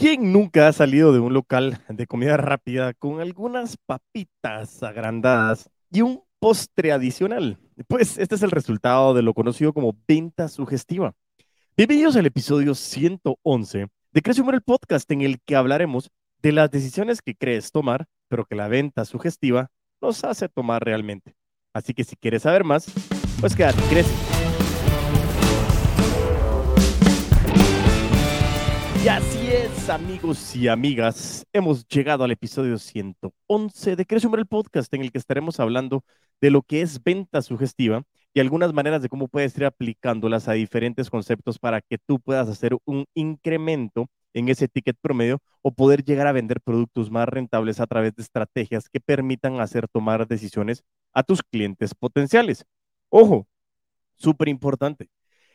¿Quién nunca ha salido de un local de comida rápida con algunas papitas agrandadas y un postre adicional? Pues este es el resultado de lo conocido como venta sugestiva. Bienvenidos al episodio 111 de Crece el podcast en el que hablaremos de las decisiones que crees tomar, pero que la venta sugestiva nos hace tomar realmente. Así que si quieres saber más, pues quédate, crece. Y así amigos y amigas, hemos llegado al episodio 111 de Crece el podcast en el que estaremos hablando de lo que es venta sugestiva y algunas maneras de cómo puedes ir aplicándolas a diferentes conceptos para que tú puedas hacer un incremento en ese ticket promedio o poder llegar a vender productos más rentables a través de estrategias que permitan hacer tomar decisiones a tus clientes potenciales. Ojo, súper importante.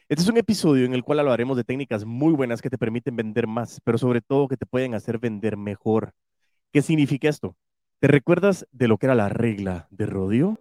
Este es un episodio en el cual hablaremos de técnicas muy buenas que te permiten vender más, pero sobre todo que te pueden hacer vender mejor. ¿Qué significa esto? ¿Te recuerdas de lo que era la regla de rodeo?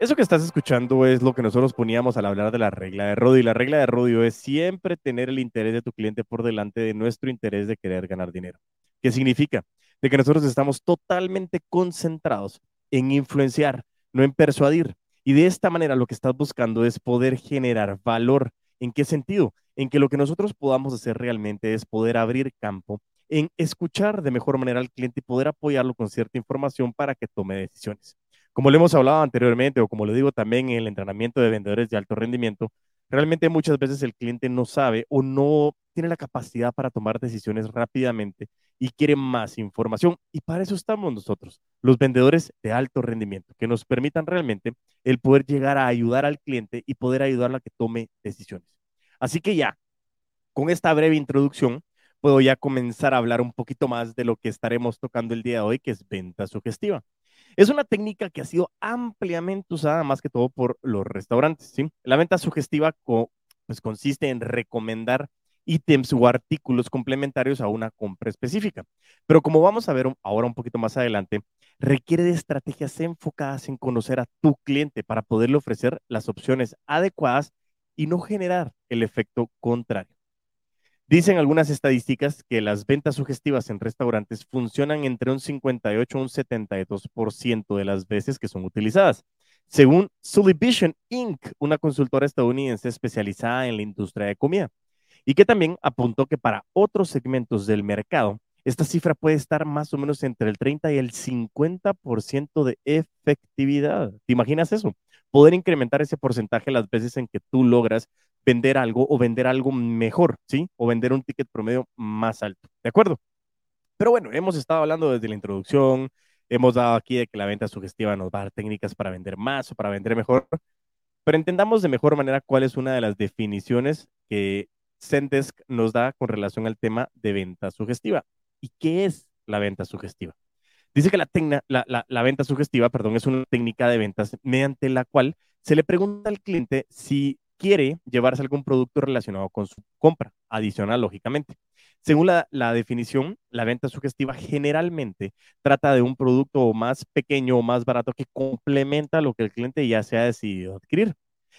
Eso que estás escuchando es lo que nosotros poníamos al hablar de la regla de rodeo. Y la regla de rodeo es siempre tener el interés de tu cliente por delante de nuestro interés de querer ganar dinero. ¿Qué significa? De que nosotros estamos totalmente concentrados en influenciar, no en persuadir. Y de esta manera lo que estás buscando es poder generar valor. ¿En qué sentido? En que lo que nosotros podamos hacer realmente es poder abrir campo en escuchar de mejor manera al cliente y poder apoyarlo con cierta información para que tome decisiones. Como le hemos hablado anteriormente o como lo digo también en el entrenamiento de vendedores de alto rendimiento, realmente muchas veces el cliente no sabe o no tiene la capacidad para tomar decisiones rápidamente y quiere más información. Y para eso estamos nosotros, los vendedores de alto rendimiento, que nos permitan realmente el poder llegar a ayudar al cliente y poder ayudarlo a que tome decisiones. Así que ya, con esta breve introducción, puedo ya comenzar a hablar un poquito más de lo que estaremos tocando el día de hoy, que es venta sugestiva. Es una técnica que ha sido ampliamente usada más que todo por los restaurantes. ¿sí? La venta sugestiva pues, consiste en recomendar ítems o artículos complementarios a una compra específica. Pero como vamos a ver ahora un poquito más adelante, requiere de estrategias enfocadas en conocer a tu cliente para poderle ofrecer las opciones adecuadas y no generar el efecto contrario. Dicen algunas estadísticas que las ventas sugestivas en restaurantes funcionan entre un 58 y un 72% de las veces que son utilizadas. Según Sullivision Inc., una consultora estadounidense especializada en la industria de comida, y que también apuntó que para otros segmentos del mercado, esta cifra puede estar más o menos entre el 30 y el 50% de efectividad. ¿Te imaginas eso? Poder incrementar ese porcentaje las veces en que tú logras vender algo o vender algo mejor, ¿sí? O vender un ticket promedio más alto, ¿de acuerdo? Pero bueno, hemos estado hablando desde la introducción, hemos dado aquí de que la venta sugestiva nos va a dar técnicas para vender más o para vender mejor, pero entendamos de mejor manera cuál es una de las definiciones que Zendesk nos da con relación al tema de venta sugestiva. ¿Y qué es la venta sugestiva? Dice que la, la, la, venta sugestiva, perdón, es una técnica de ventas mediante la cual se le pregunta al cliente si quiere llevarse algún producto relacionado con su compra, adicional, lógicamente. Según la, definición, la venta sugestiva generalmente trata de un producto más pequeño o más barato que complementa lo que el cliente ya se ha decidido adquirir.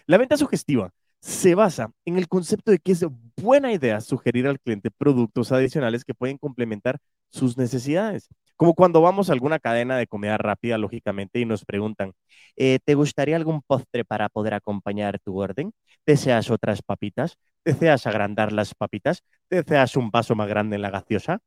La venta sugestiva se basa en el concepto de que es buena idea sugerir al cliente productos adicionales que pueden complementar sus necesidades. Como cuando vamos a alguna cadena de comida rápida, lógicamente, y nos preguntan, eh, ¿te gustaría algún postre para poder acompañar tu orden? ¿Deseas otras papitas? ¿Deseas agrandar las papitas? ¿Deseas un vaso más grande en la gaseosa?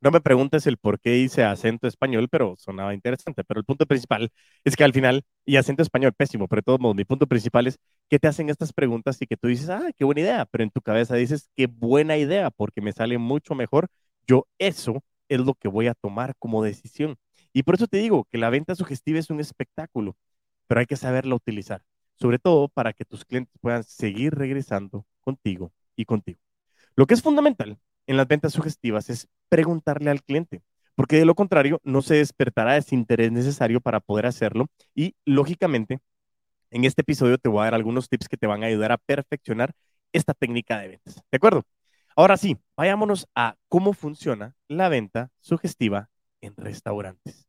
No me preguntes el por qué hice acento español, pero sonaba interesante. Pero el punto principal es que al final, y acento español pésimo, pero de todos modos, mi punto principal es que te hacen estas preguntas y que tú dices, ah, qué buena idea, pero en tu cabeza dices, qué buena idea, porque me sale mucho mejor. Yo eso es lo que voy a tomar como decisión. Y por eso te digo que la venta sugestiva es un espectáculo, pero hay que saberla utilizar, sobre todo para que tus clientes puedan seguir regresando contigo y contigo. Lo que es fundamental en las ventas sugestivas es preguntarle al cliente, porque de lo contrario no se despertará ese interés necesario para poder hacerlo y lógicamente en este episodio te voy a dar algunos tips que te van a ayudar a perfeccionar esta técnica de ventas. ¿De acuerdo? Ahora sí, vayámonos a cómo funciona la venta sugestiva en restaurantes.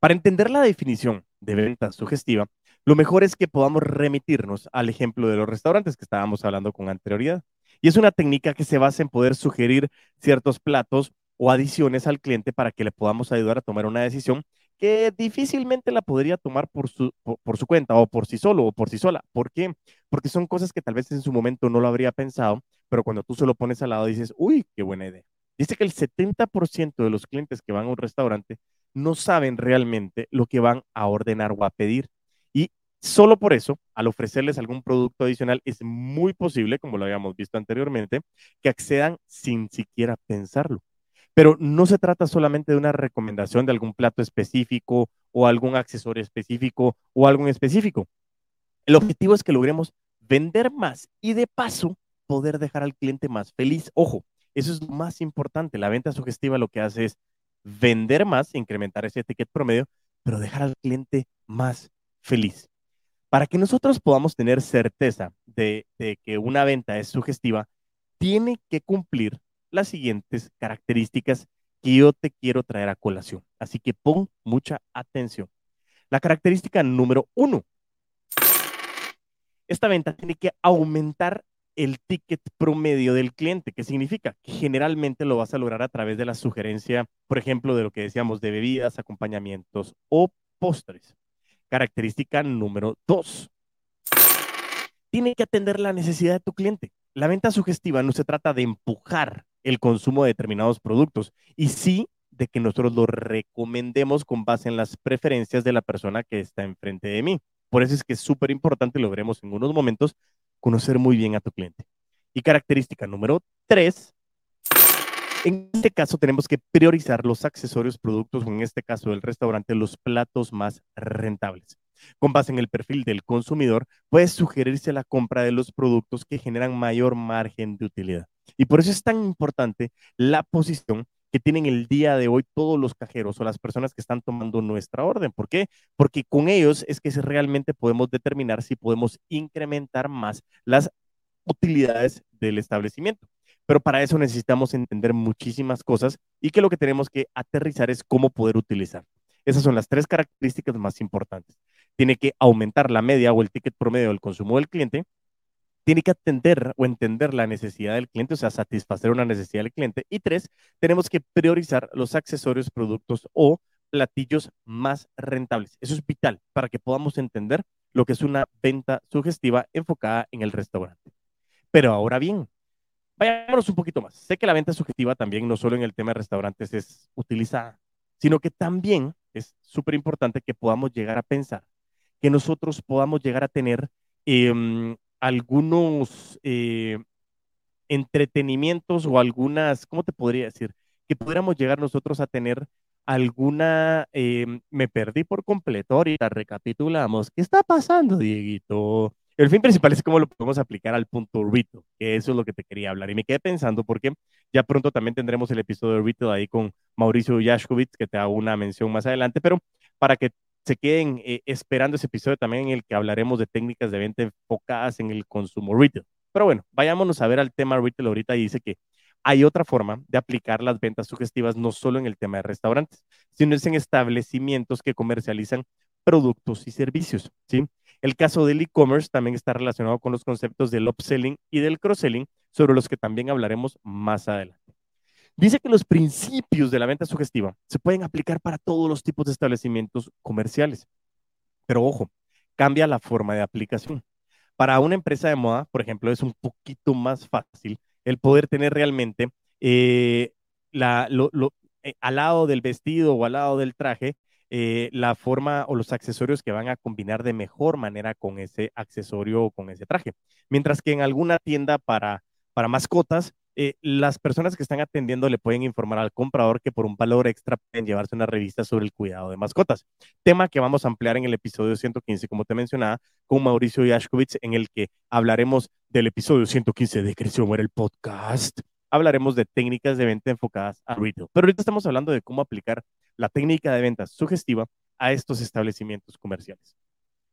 Para entender la definición de venta sugestiva, lo mejor es que podamos remitirnos al ejemplo de los restaurantes que estábamos hablando con anterioridad. Y es una técnica que se basa en poder sugerir ciertos platos o adiciones al cliente para que le podamos ayudar a tomar una decisión que difícilmente la podría tomar por su, por, su cuenta o por sí solo o por sí sola. ¿Por qué? Porque son cosas que tal vez en su momento no lo habría pensado, pero cuando tú se lo pones al lado dices, uy, qué buena idea. Dice que el 70% de los clientes que van a un restaurante no saben realmente lo que van a ordenar o a pedir. Y solo por eso, al ofrecerles algún producto adicional, es muy posible, como lo habíamos visto anteriormente, que accedan sin siquiera pensarlo. Pero no se trata solamente de una recomendación de algún plato específico o algún accesorio específico o algo en específico. El objetivo es que logremos vender más y de paso poder dejar al cliente más feliz. Ojo, eso es lo más importante. La venta sugestiva lo que hace es vender más, incrementar ese ticket promedio, pero dejar al cliente más feliz. Para que nosotros podamos tener certeza de, de que una venta es sugestiva, tiene que cumplir las siguientes características que yo te quiero traer a colación. Así que pon mucha atención. La característica número uno. Esta venta tiene que aumentar el ticket promedio del cliente. ¿Qué significa? Que generalmente lo vas a lograr a través de la sugerencia, por ejemplo, de lo que decíamos de bebidas, acompañamientos o postres. Característica número dos. Tiene que atender la necesidad de tu cliente. La venta sugestiva no se trata de empujar el consumo de determinados productos y sí de que nosotros lo recomendemos con base en las preferencias de la persona que está enfrente de mí. Por eso es que es súper importante, lo veremos en unos momentos, conocer muy bien a tu cliente. Y característica número tres, en este caso tenemos que priorizar los accesorios, productos o en este caso del restaurante, los platos más rentables. Con base en el perfil del consumidor, puede sugerirse la compra de los productos que generan mayor margen de utilidad. Y por eso es tan importante la posición que tienen el día de hoy todos los cajeros o las personas que están tomando nuestra orden. ¿Por qué? Porque con ellos es que realmente podemos determinar si podemos incrementar más las utilidades del establecimiento. Pero para eso necesitamos entender muchísimas cosas y que lo que tenemos que aterrizar es cómo poder utilizar. Esas son las tres características más importantes. Tiene que aumentar la media o el ticket promedio del consumo del cliente, tiene que atender o entender la necesidad del cliente, o sea, satisfacer una necesidad del cliente. Y tres, tenemos que priorizar los accesorios, productos o platillos más rentables. Eso es vital para que podamos entender lo que es una venta sugestiva enfocada en el restaurante. Pero ahora bien, vayámonos un poquito más. Sé que la venta sugestiva también, no solo en el tema de restaurantes, es utilizada, sino que también es súper importante que podamos llegar a pensar, que nosotros podamos llegar a tener eh, algunos eh, entretenimientos o algunas, ¿cómo te podría decir? Que pudiéramos llegar nosotros a tener alguna, eh, me perdí por completo, ahorita recapitulamos, ¿qué está pasando, Dieguito? El fin principal es cómo lo podemos aplicar al punto retail, que eso es lo que te quería hablar. Y me quedé pensando porque ya pronto también tendremos el episodio de retail ahí con Mauricio Yashkovitz, que te hago una mención más adelante, pero para que se queden eh, esperando ese episodio también en el que hablaremos de técnicas de venta enfocadas en el consumo retail. Pero bueno, vayámonos a ver al tema retail ahorita y dice que hay otra forma de aplicar las ventas sugestivas no solo en el tema de restaurantes, sino es en establecimientos que comercializan productos y servicios, ¿sí? El caso del e-commerce también está relacionado con los conceptos del upselling y del cross-selling, sobre los que también hablaremos más adelante. Dice que los principios de la venta sugestiva se pueden aplicar para todos los tipos de establecimientos comerciales. Pero ojo, cambia la forma de aplicación. Para una empresa de moda, por ejemplo, es un poquito más fácil el poder tener realmente eh, eh, al lado del vestido o al lado del traje eh, la forma o los accesorios que van a combinar de mejor manera con ese accesorio o con ese traje. Mientras que en alguna tienda para, para mascotas, eh, las personas que están atendiendo le pueden informar al comprador que por un valor extra pueden llevarse una revista sobre el cuidado de mascotas. Tema que vamos a ampliar en el episodio 115, como te mencionaba, con Mauricio Yashkovitz, en el que hablaremos del episodio 115 de Creció el podcast. Hablaremos de técnicas de venta enfocadas a retail. Pero ahorita estamos hablando de cómo aplicar la técnica de venta sugestiva a estos establecimientos comerciales.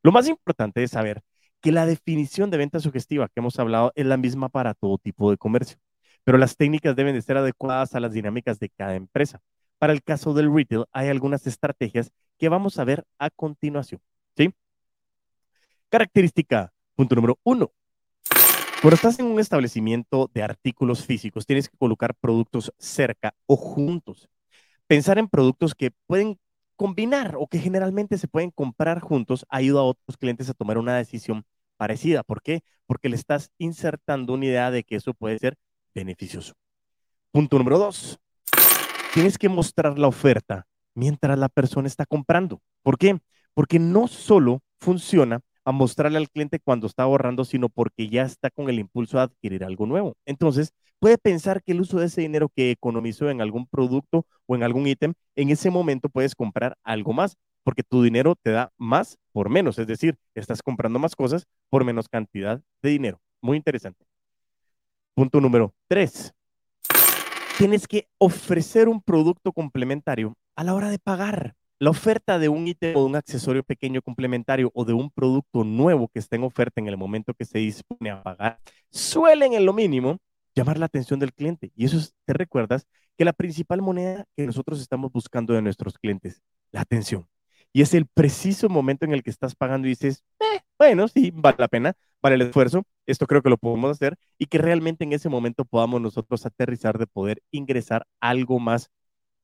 Lo más importante es saber que la definición de venta sugestiva que hemos hablado es la misma para todo tipo de comercio pero las técnicas deben de ser adecuadas a las dinámicas de cada empresa. Para el caso del retail, hay algunas estrategias que vamos a ver a continuación. ¿sí? Característica, punto número uno. Cuando estás en un establecimiento de artículos físicos, tienes que colocar productos cerca o juntos. Pensar en productos que pueden combinar o que generalmente se pueden comprar juntos ayuda a otros clientes a tomar una decisión parecida. ¿Por qué? Porque le estás insertando una idea de que eso puede ser beneficioso. Punto número dos. Tienes que mostrar la oferta mientras la persona está comprando. ¿Por qué? Porque no solo funciona a mostrarle al cliente cuando está ahorrando, sino porque ya está con el impulso a adquirir algo nuevo. Entonces, puede pensar que el uso de ese dinero que economizó en algún producto o en algún ítem, en ese momento puedes comprar algo más, porque tu dinero te da más por menos, es decir, estás comprando más cosas por menos cantidad de dinero. Muy interesante. Punto número tres. Tienes que ofrecer un producto complementario a la hora de pagar. La oferta de un ítem o de un accesorio pequeño complementario o de un producto nuevo que esté en oferta en el momento que se dispone a pagar suelen en lo mínimo llamar la atención del cliente. Y eso te recuerdas que la principal moneda que nosotros estamos buscando de nuestros clientes, la atención. Y es el preciso momento en el que estás pagando y dices, eh, bueno, sí, vale la pena, vale el esfuerzo, esto creo que lo podemos hacer y que realmente en ese momento podamos nosotros aterrizar de poder ingresar algo más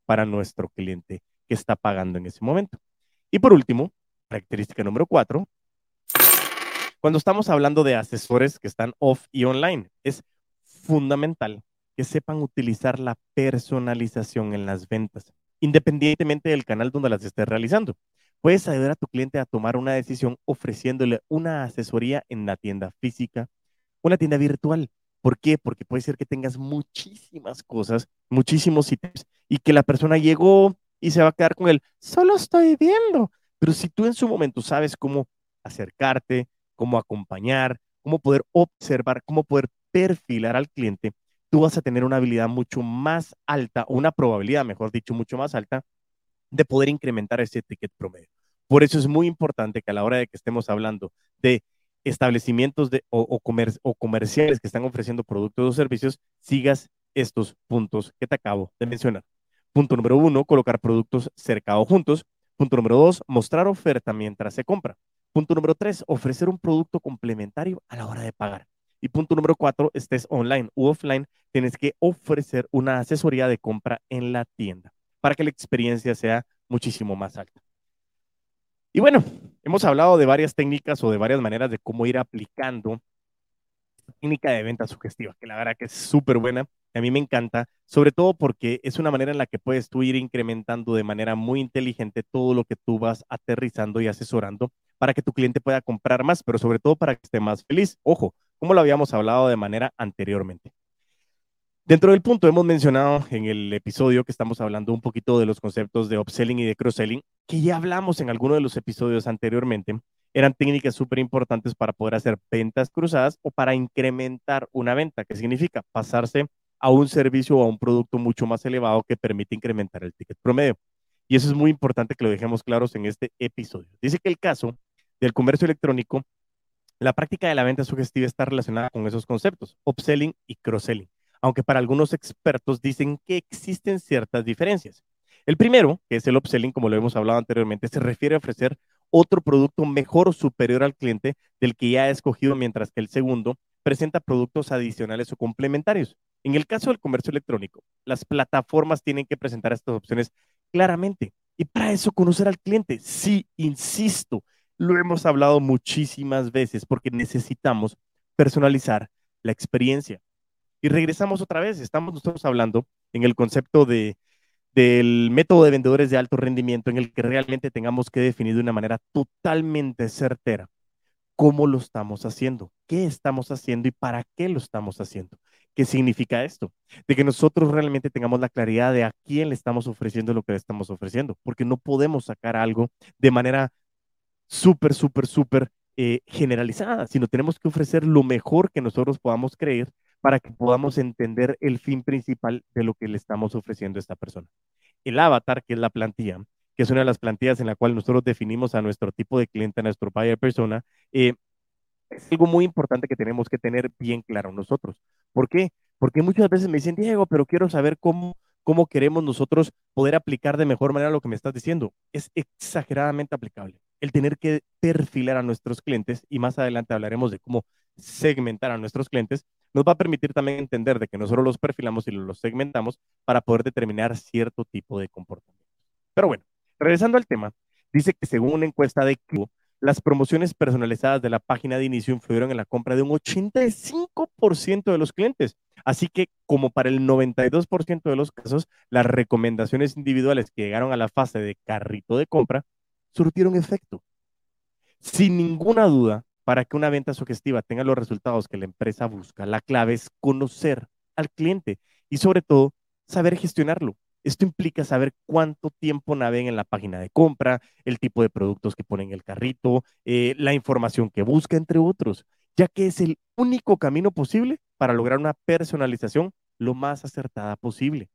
para nuestro cliente que está pagando en ese momento. Y por último, característica número cuatro, cuando estamos hablando de asesores que están off y online, es fundamental que sepan utilizar la personalización en las ventas, independientemente del canal donde las estés realizando. Puedes ayudar a tu cliente a tomar una decisión ofreciéndole una asesoría en la tienda física, una tienda virtual. ¿Por qué? Porque puede ser que tengas muchísimas cosas, muchísimos ítems y que la persona llegó, y se va a quedar con él, solo estoy viendo. Pero si tú en su momento sabes cómo acercarte, cómo acompañar, cómo poder observar, cómo poder perfilar al cliente, tú vas a tener una habilidad mucho más alta, una probabilidad, mejor dicho, mucho más alta, de poder incrementar ese ticket promedio. Por eso es muy importante que a la hora de que estemos hablando de establecimientos de, o, comerciales que están ofreciendo productos o servicios, sigas estos puntos que te acabo de mencionar. Punto número uno, colocar productos cerca o juntos. Punto número dos, mostrar oferta mientras se compra. Punto número tres, ofrecer un producto complementario a la hora de pagar. Y punto número cuatro, estés online u offline, tienes que ofrecer una asesoría de compra en la tienda para que la experiencia sea muchísimo más alta. Y bueno, hemos hablado de varias técnicas o de varias maneras de cómo ir aplicando técnica de venta sugestiva, que la verdad que es súper buena a mí me encanta, sobre todo porque es una manera en la que puedes tú ir incrementando de manera muy inteligente todo lo que tú vas aterrizando y asesorando para que tu cliente pueda comprar más, pero sobre todo para que esté más feliz. Ojo, como lo habíamos hablado de manera anteriormente. Dentro del punto hemos mencionado en el episodio que estamos hablando un poquito de los conceptos de upselling y de cross-selling, que ya hablamos en alguno de los episodios anteriormente, eran técnicas súper importantes para poder hacer ventas cruzadas o para incrementar una venta, que significa pasarse a un servicio o a un producto mucho más elevado que permite incrementar el ticket promedio. Y eso es muy importante que lo dejemos claros en este episodio. Dice que el caso del comercio electrónico, la práctica de la venta sugestiva está relacionada con esos conceptos, upselling y cross-selling, aunque para algunos expertos dicen que existen ciertas diferencias. El primero, que es el upselling, como lo hemos hablado anteriormente, se refiere a ofrecer otro producto mejor o superior al cliente del que ya ha escogido, mientras que el segundo presenta productos adicionales o complementarios. En el caso del comercio electrónico, las plataformas tienen que presentar estas opciones claramente. Y para eso conocer al cliente. Sí, insisto, lo hemos hablado muchísimas veces porque necesitamos personalizar la experiencia. Y regresamos otra vez, estamos nosotros hablando en el concepto de, del método de vendedores de alto rendimiento en el que realmente tengamos que definir de una manera totalmente certera cómo lo estamos haciendo, qué estamos haciendo y para qué lo estamos haciendo. ¿Qué significa esto? De que nosotros realmente tengamos la claridad de a quién le estamos ofreciendo lo que le estamos ofreciendo, porque no podemos sacar algo de manera súper, súper, súper eh, generalizada, sino tenemos que ofrecer lo mejor que nosotros podamos creer para que podamos entender el fin principal de lo que le estamos ofreciendo a esta persona. El avatar, que es la plantilla, que es una de las plantillas en la cual nosotros definimos a nuestro tipo de cliente, a nuestro buyer persona, eh, es algo muy importante que tenemos que tener bien claro nosotros. ¿Por qué? Porque muchas veces me dicen, Diego, pero quiero saber cómo, cómo queremos nosotros poder aplicar de mejor manera lo que me estás diciendo. Es exageradamente aplicable. El tener que perfilar a nuestros clientes, y más adelante hablaremos de cómo segmentar a nuestros clientes, nos va a permitir también entender de que nosotros los perfilamos y los segmentamos para poder determinar cierto tipo de comportamiento. Pero bueno, regresando al tema, dice que según una encuesta de Cubo, las promociones personalizadas de la página de inicio influyeron en la compra de un 85% de los clientes. Así que, como para el 92% de los casos, las recomendaciones individuales que llegaron a la fase de carrito de compra surtieron efecto. Sin ninguna duda, para que una venta sugestiva tenga los resultados que la empresa busca, la clave es conocer al cliente y sobre todo saber gestionarlo. Esto implica saber cuánto tiempo navegan en la página de compra, el tipo de productos que ponen en el carrito, eh, la información que busca, entre otros, ya que es el único camino posible para lograr una personalización lo más acertada posible.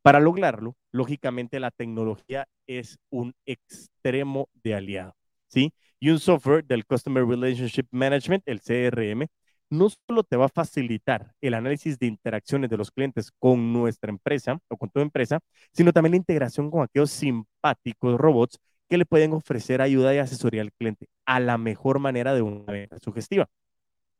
Para lograrlo, lógicamente la tecnología es un extremo de aliado, ¿sí? Y un software del Customer Relationship Management, el CRM, no solo te va a facilitar el análisis de interacciones de los clientes con nuestra empresa o con tu empresa, sino también la integración con aquellos simpáticos robots que le pueden ofrecer ayuda y asesoría al cliente a la mejor manera de una venta sugestiva.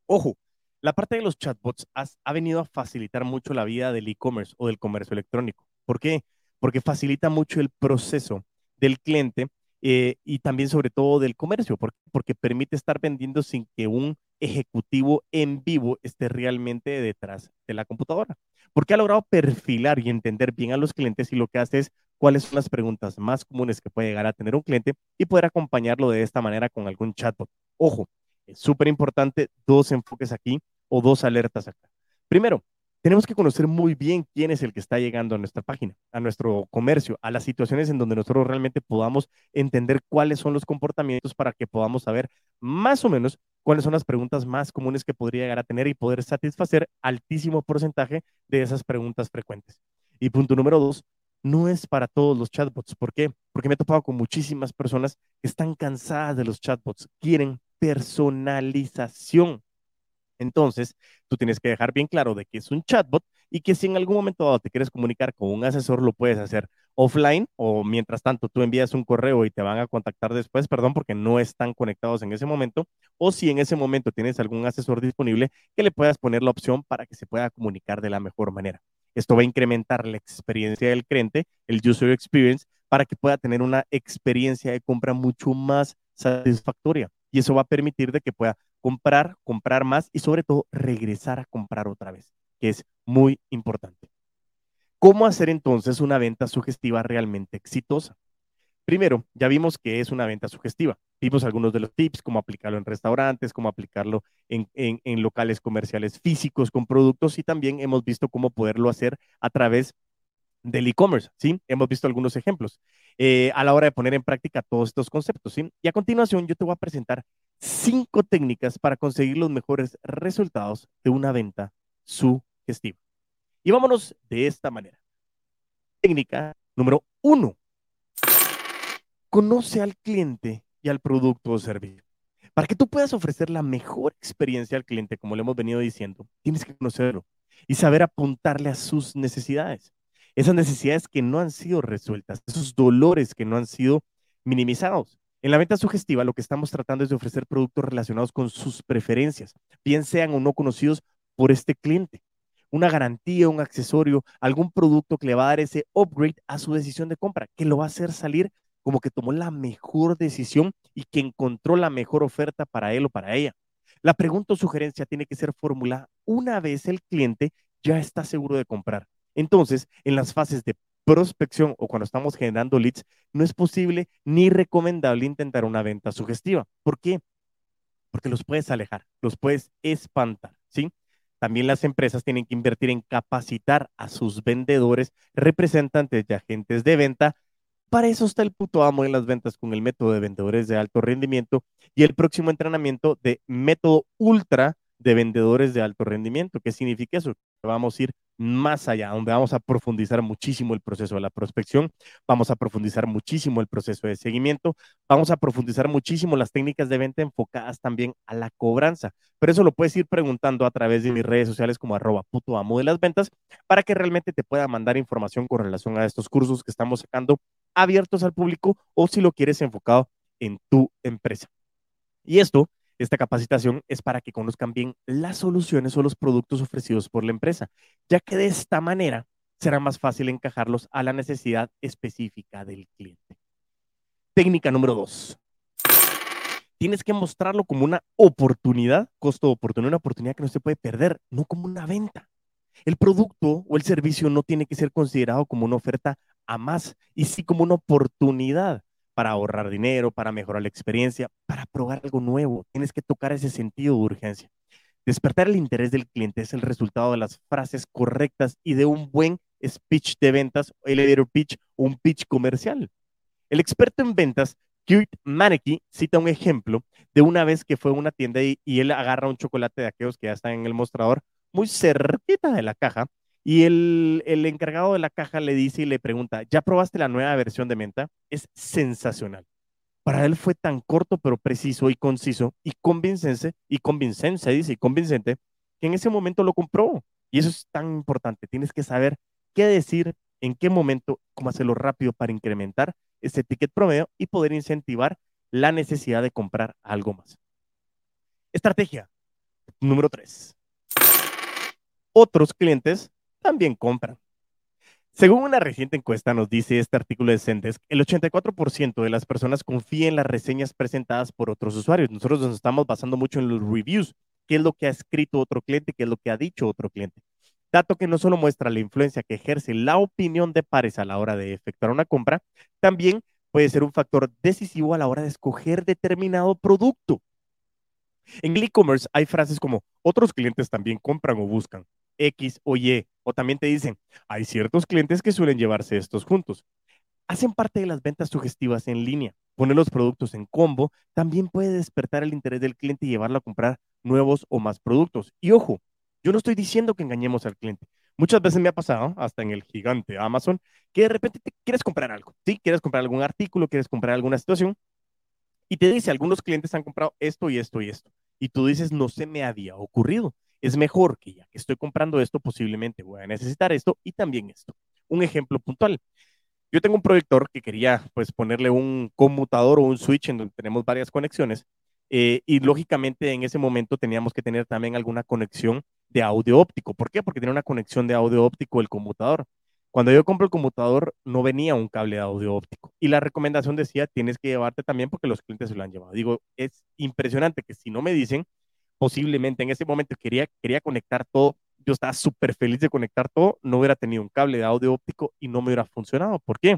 Ojo, la parte de los chatbots ha venido a facilitar mucho la vida del e-commerce o del comercio electrónico. ¿Por qué? Porque facilita mucho el proceso del cliente eh, y también sobre todo del comercio, porque, permite estar vendiendo sin que un ejecutivo en vivo esté realmente detrás de la computadora. Porque ha logrado perfilar y entender bien a los clientes y lo que hace es cuáles son las preguntas más comunes que puede llegar a tener un cliente y poder acompañarlo de esta manera con algún chatbot. Ojo, es súper importante dos enfoques aquí o dos alertas acá. Primero, tenemos que conocer muy bien quién es el que está llegando a nuestra página, a nuestro comercio, a las situaciones en donde nosotros realmente podamos entender cuáles son los comportamientos para que podamos saber más o menos cuáles son las preguntas más comunes que podría llegar a tener y poder satisfacer altísimo porcentaje de esas preguntas frecuentes. Y punto número dos, no es para todos los chatbots. ¿Por qué? Porque me he topado con muchísimas personas que están cansadas de los chatbots, quieren personalización. Entonces, tú tienes que dejar bien claro de que es un chatbot y que si en algún momento dado te quieres comunicar con un asesor, lo puedes hacer offline o mientras tanto tú envías un correo y te van a contactar después, perdón, porque no están conectados en ese momento, o si en ese momento tienes algún asesor disponible, que le puedas poner la opción para que se pueda comunicar de la mejor manera. Esto va a incrementar la experiencia del cliente, el user experience, para que pueda tener una experiencia de compra mucho más satisfactoria. Y eso va a permitir de que pueda comprar, comprar más y sobre todo regresar a comprar otra vez, que es muy importante. ¿Cómo hacer entonces una venta sugestiva realmente exitosa? Primero, ya vimos que es una venta sugestiva. Vimos algunos de los tips, cómo aplicarlo en restaurantes, cómo aplicarlo en, en locales comerciales físicos con productos y también hemos visto cómo poderlo hacer a través del e-commerce, ¿sí? Hemos visto algunos ejemplos eh, a la hora de poner en práctica todos estos conceptos, ¿sí? Y a continuación yo te voy a presentar cinco técnicas para conseguir los mejores resultados de una venta sugestiva. Y vámonos de esta manera. Técnica número uno. Conoce al cliente y al producto o servicio. Para que tú puedas ofrecer la mejor experiencia al cliente, como le hemos venido diciendo, tienes que conocerlo y saber apuntarle a sus necesidades esas necesidades que no han sido resueltas, esos dolores que no han sido minimizados. En la venta sugestiva lo que estamos tratando es de ofrecer productos relacionados con sus preferencias, bien sean o no conocidos por este cliente. Una garantía, un accesorio, algún producto que le va a dar ese upgrade a su decisión de compra, que lo va a hacer salir como que tomó la mejor decisión y que encontró la mejor oferta para él o para ella. La pregunta o sugerencia tiene que ser formulada una vez el cliente ya está seguro de comprar. Entonces, en las fases de prospección o cuando estamos generando leads, no es posible ni recomendable intentar una venta sugestiva. ¿Por qué? Porque los puedes alejar, los puedes espantar, ¿sí? También las empresas tienen que invertir en capacitar a sus vendedores, representantes y agentes de venta. Para eso está el puto amo en las ventas con el método de vendedores de alto rendimiento y el próximo entrenamiento de método ultra de vendedores de alto rendimiento. ¿Qué significa eso? Vamos a ir más allá, donde vamos a profundizar muchísimo el proceso de la prospección, vamos a profundizar muchísimo el proceso de seguimiento, vamos a profundizar muchísimo las técnicas de venta enfocadas también a la cobranza. Pero eso lo puedes ir preguntando a través de mis redes sociales como arroba puto amo de las ventas para que realmente te pueda mandar información con relación a estos cursos que estamos sacando abiertos al público o si lo quieres enfocado en tu empresa. Y esto Esta capacitación es para que conozcan bien las soluciones o los productos ofrecidos por la empresa, ya que de esta manera será más fácil encajarlos a la necesidad específica del cliente. Técnica número dos. Tienes que mostrarlo como una oportunidad, costo de oportunidad, una oportunidad que no se puede perder, no como una venta. El producto o el servicio no tiene que ser considerado como una oferta a más, y sí como una oportunidad para ahorrar dinero, para mejorar la experiencia, para probar algo nuevo. Tienes que tocar ese sentido de urgencia. Despertar el interés del cliente es el resultado de las frases correctas y de un buen speech de ventas, elevator pitch un pitch comercial. El experto en ventas, Kurt Maneki, cita un ejemplo de una vez que fue a una tienda y, y él agarra un chocolate de aquellos que ya están en el mostrador, muy cerquita de la caja, y el, el, encargado de la caja le dice y le pregunta, ¿ya probaste la nueva versión de menta? Es sensacional. Para él fue tan corto, pero preciso y conciso y convincente, y convincente, dice, y convincente, que en ese momento lo compró. Y eso es tan importante. Tienes que saber qué decir, en qué momento, cómo hacerlo rápido para incrementar ese ticket promedio y poder incentivar la necesidad de comprar algo más. Estrategia número tres. Otros clientes también compran. Según una reciente encuesta nos dice este artículo de Sendesk, el 84% de las personas confía en las reseñas presentadas por otros usuarios. Nosotros nos estamos basando mucho en los reviews, qué es lo que ha escrito otro cliente, qué es lo que ha dicho otro cliente. Dato que no solo muestra la influencia que ejerce la opinión de pares a la hora de efectuar una compra, también puede ser un factor decisivo a la hora de escoger determinado producto. En e-commerce hay frases como otros clientes también compran o buscan. X o Y. O también te dicen, hay ciertos clientes que suelen llevarse estos juntos. Hacen parte de las ventas sugestivas en línea. Poner los productos en combo también puede despertar el interés del cliente y llevarlo a comprar nuevos o más productos. Y ojo, yo no estoy diciendo que engañemos al cliente. Muchas veces me ha pasado, hasta en el gigante Amazon, que de repente te quieres comprar algo, ¿sí? Quieres comprar algún artículo, quieres comprar alguna situación, y te dice, algunos clientes han comprado esto y esto y esto. Y tú dices, no se me había ocurrido es mejor que ya que estoy comprando esto, posiblemente voy a necesitar esto y también esto. Un ejemplo puntual. Yo tengo un proyector que quería pues ponerle un conmutador o un switch en donde tenemos varias conexiones eh, y lógicamente en ese momento teníamos que tener también alguna conexión de audio óptico. ¿Por qué? Porque tenía una conexión de audio óptico el conmutador. Cuando yo compro el conmutador no venía un cable de audio óptico y la recomendación decía tienes que llevarte también porque los clientes se lo han llevado. Digo, es impresionante que si no me dicen, posiblemente en ese momento quería, quería conectar todo, yo estaba súper feliz de conectar todo, no hubiera tenido un cable de audio óptico y no me hubiera funcionado. ¿Por qué?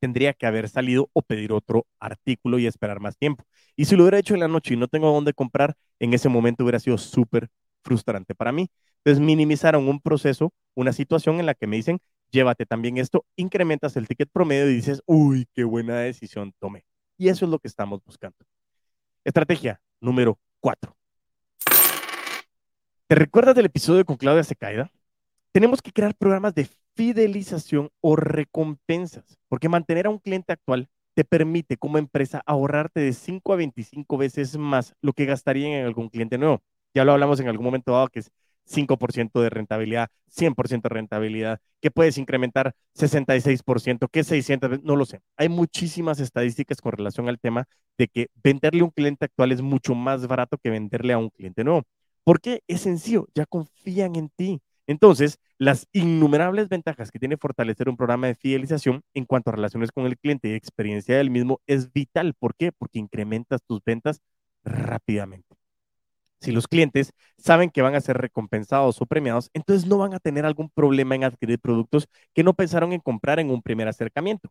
Tendría que haber salido o pedir otro artículo y esperar más tiempo. Y si lo hubiera hecho en la noche y no tengo dónde comprar, en ese momento hubiera sido súper frustrante para mí. Entonces minimizaron un proceso, una situación en la que me dicen, llévate también esto, incrementas el ticket promedio y dices, uy, qué buena decisión tomé. Y eso es lo que estamos buscando. Estrategia número Cuatro. ¿Te recuerdas del episodio con Claudia Secaida? Tenemos que crear programas de fidelización o recompensas, porque mantener a un cliente actual te permite como empresa ahorrarte de 5 a 25 veces más lo que gastarían en algún cliente nuevo. Ya lo hablamos en algún momento dado, que es 5% de rentabilidad, 100% de rentabilidad, que puedes incrementar 66%, que 600, no lo sé. Hay muchísimas estadísticas con relación al tema de que venderle a un cliente actual es mucho más barato que venderle a un cliente nuevo. ¿Por qué? Es sencillo, ya confían en ti. Entonces, las innumerables ventajas que tiene fortalecer un programa de fidelización en cuanto a relaciones con el cliente y experiencia del mismo es vital. ¿Por qué? Porque incrementas tus ventas rápidamente. Si los clientes saben que van a ser recompensados o premiados, entonces no van a tener algún problema en adquirir productos que no pensaron en comprar en un primer acercamiento.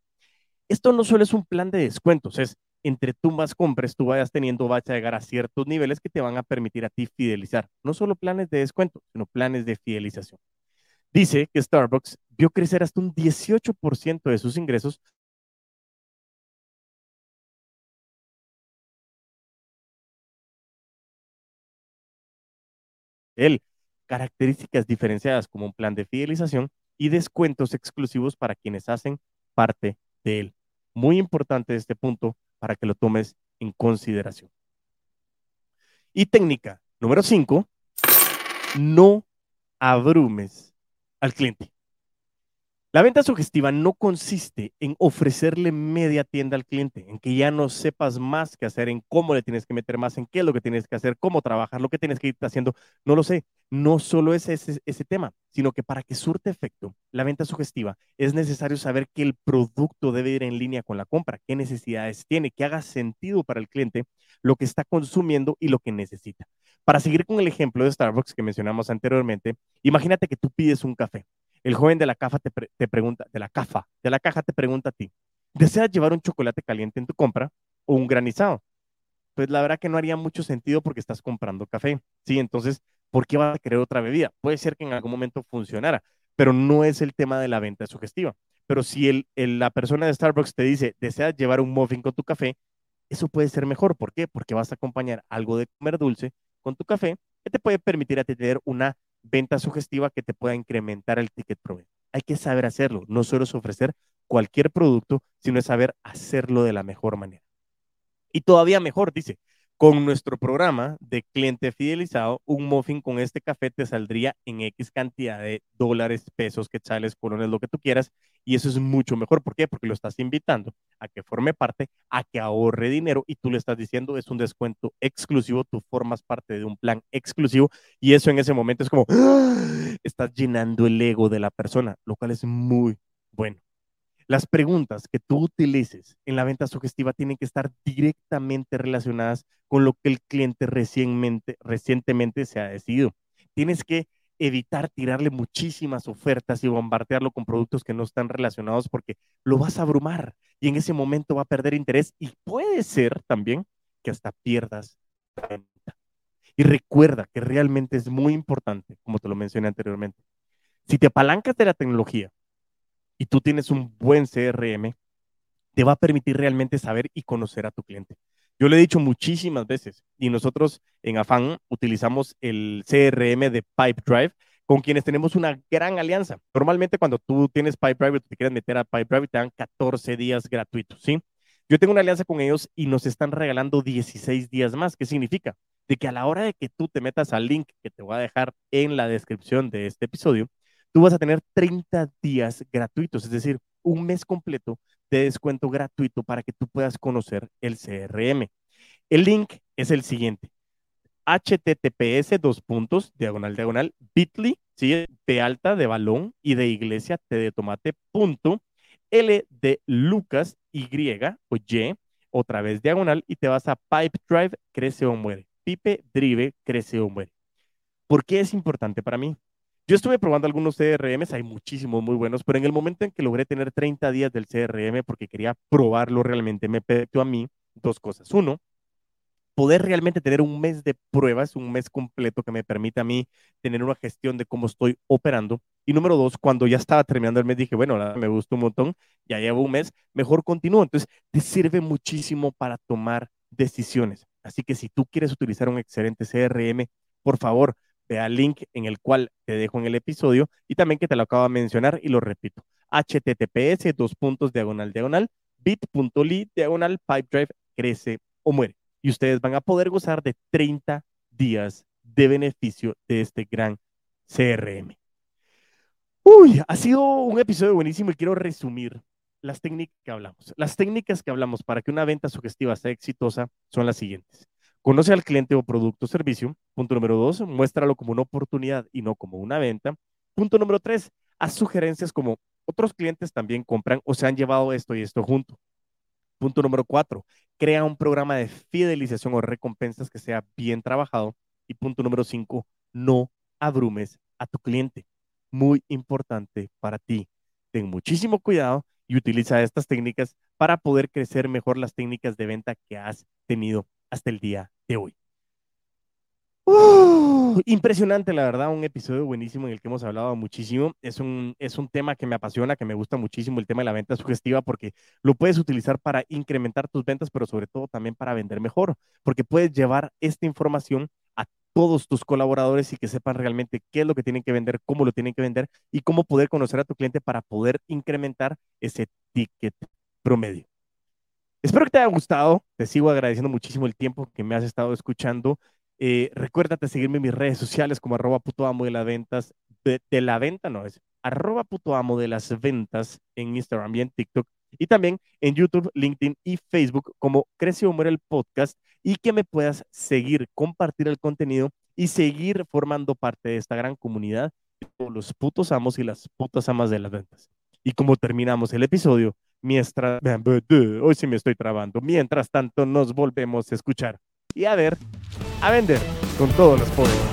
Esto no solo es un plan de descuentos, es entre tú más compres, tú vayas teniendo, vas a llegar a ciertos niveles que te van a permitir a ti fidelizar. No solo planes de descuento, sino planes de fidelización. Dice que Starbucks vio crecer hasta un 18% de sus ingresos él. Características diferenciadas como un plan de fidelización y descuentos exclusivos para quienes hacen parte de él. Muy importante este punto para que lo tomes en consideración. Y técnica número 5, no abrumes al cliente. La venta sugestiva no consiste en ofrecerle media tienda al cliente, en que ya no sepas más qué hacer, en cómo le tienes que meter más, en qué es lo que tienes que hacer, cómo trabajar, lo que tienes que ir haciendo. No lo sé. No solo es ese, ese tema, sino que para que surte efecto la venta sugestiva es necesario saber que el producto debe ir en línea con la compra, qué necesidades tiene, que haga sentido para el cliente lo que está consumiendo y lo que necesita. Para seguir con el ejemplo de Starbucks que mencionamos anteriormente, imagínate que tú pides un café el joven de la caja te, pregunta, de la caja, de la caja te pregunta a ti, ¿deseas llevar un chocolate caliente en tu compra o un granizado? Pues la verdad que no haría mucho sentido porque estás comprando café, ¿sí? Entonces, ¿por qué vas a querer otra bebida? Puede ser que en algún momento funcionara, pero no es el tema de la venta sugestiva. Pero si el, la persona de Starbucks te dice, deseas llevar un muffin con tu café, eso puede ser mejor. ¿Por qué? Porque vas a acompañar algo de comer dulce con tu café que te puede permitir a tener una venta sugestiva que te pueda incrementar el ticket promedio. Hay que saber hacerlo, no solo es ofrecer cualquier producto, sino es saber hacerlo de la mejor manera. Y todavía mejor, dice, con nuestro programa de cliente fidelizado, un muffin con este café te saldría en X cantidad de dólares, pesos, quetzales, colones, lo que tú quieras. Y eso es mucho mejor. ¿Por qué? Porque lo estás invitando a que forme parte, a que ahorre dinero y tú le estás diciendo es un descuento exclusivo, tú formas parte de un plan exclusivo y eso en ese momento es como, ¡ah! estás llenando el ego de la persona, lo cual es muy bueno. Las preguntas que tú utilices en la venta sugestiva tienen que estar directamente relacionadas con lo que el cliente recientemente se ha decidido. Tienes que evitar tirarle muchísimas ofertas y bombardearlo con productos que no están relacionados porque lo vas a abrumar y en ese momento va a perder interés y puede ser también que hasta pierdas la venta. Y recuerda que realmente es muy importante, como te lo mencioné anteriormente, si te apalancas de la tecnología y tú tienes un buen CRM, te va a permitir realmente saber y conocer a tu cliente. Yo le he dicho muchísimas veces y nosotros en Afan utilizamos el CRM de Pipedrive con quienes tenemos una gran alianza. Normalmente cuando tú tienes Pipedrive te quieres meter a Pipedrive te dan 14 días gratuitos, ¿sí? Yo tengo una alianza con ellos y nos están regalando 16 días más. ¿Qué significa? De que a la hora de que tú te metas al link que te voy a dejar en la descripción de este episodio, tú vas a tener 30 días gratuitos, es decir, un mes completo de descuento gratuito para que tú puedas conocer el CRM. El link es el siguiente. https dos puntos diagonal diagonal bit.ly ¿sí? de alta de balón y de iglesia t de l de lucas y o y otra vez diagonal y te vas a pipe drive crece o muere pipe drive crece o muere ¿por qué es importante para mí? Yo estuve probando algunos CRMs, hay muchísimos muy buenos, pero en el momento en que logré tener 30 días del CRM porque quería probarlo realmente, me permitió a mí dos cosas. Uno, poder realmente tener un mes de pruebas, un mes completo que me permita a mí tener una gestión de cómo estoy operando. Y número dos, cuando ya estaba terminando el mes, dije, bueno, me gustó un montón, ya llevo un mes, mejor continúo. Entonces, te sirve muchísimo para tomar decisiones. Así que si tú quieres utilizar un excelente CRM, por favor, ve al link en el cual te dejo en el episodio y también que te lo acabo de mencionar y lo repito. https dos puntos diagonal diagonal bit.ly diagonal pipedrive crece o muere. Y ustedes van a poder gozar de 30 días de beneficio de este gran CRM. Uy, ha sido un episodio buenísimo y quiero resumir las técnicas que hablamos. Las técnicas que hablamos para que una venta sugestiva sea exitosa son las siguientes. Conoce al cliente o producto o servicio. Punto número dos, muéstralo como una oportunidad y no como una venta. Punto número tres, haz sugerencias como otros clientes también compran o se han llevado esto y esto junto. Punto número cuatro, crea un programa de fidelización o recompensas que sea bien trabajado. Y punto número cinco, no abrumes a tu cliente. Muy importante para ti. Ten muchísimo cuidado y utiliza estas técnicas para poder crecer mejor las técnicas de venta que has tenido hasta el día de hoy. Uh, impresionante, la verdad, un episodio buenísimo en el que hemos hablado muchísimo. Es un, es un tema que me apasiona, que me gusta muchísimo, el tema de la venta sugestiva, porque lo puedes utilizar para incrementar tus ventas, pero sobre todo también para vender mejor, porque puedes llevar esta información a todos tus colaboradores y que sepan realmente qué es lo que tienen que vender, cómo lo tienen que vender y cómo poder conocer a tu cliente para poder incrementar ese ticket promedio. Espero que te haya gustado. Te sigo agradeciendo muchísimo el tiempo que me has estado escuchando. Eh, recuérdate seguirme en mis redes sociales como arroba puto amo de las ventas de, la venta, no, es arroba puto amo de las ventas en Instagram y en TikTok y también en YouTube, LinkedIn y Facebook como Crece Muere el podcast y que me puedas seguir, compartir el contenido y seguir formando parte de esta gran comunidad de los putos amos y las putas amas de las ventas. Y como terminamos el episodio, mientras, hoy sí me estoy trabando, mientras tanto nos volvemos a escuchar y a ver, a vender con todos los poderes.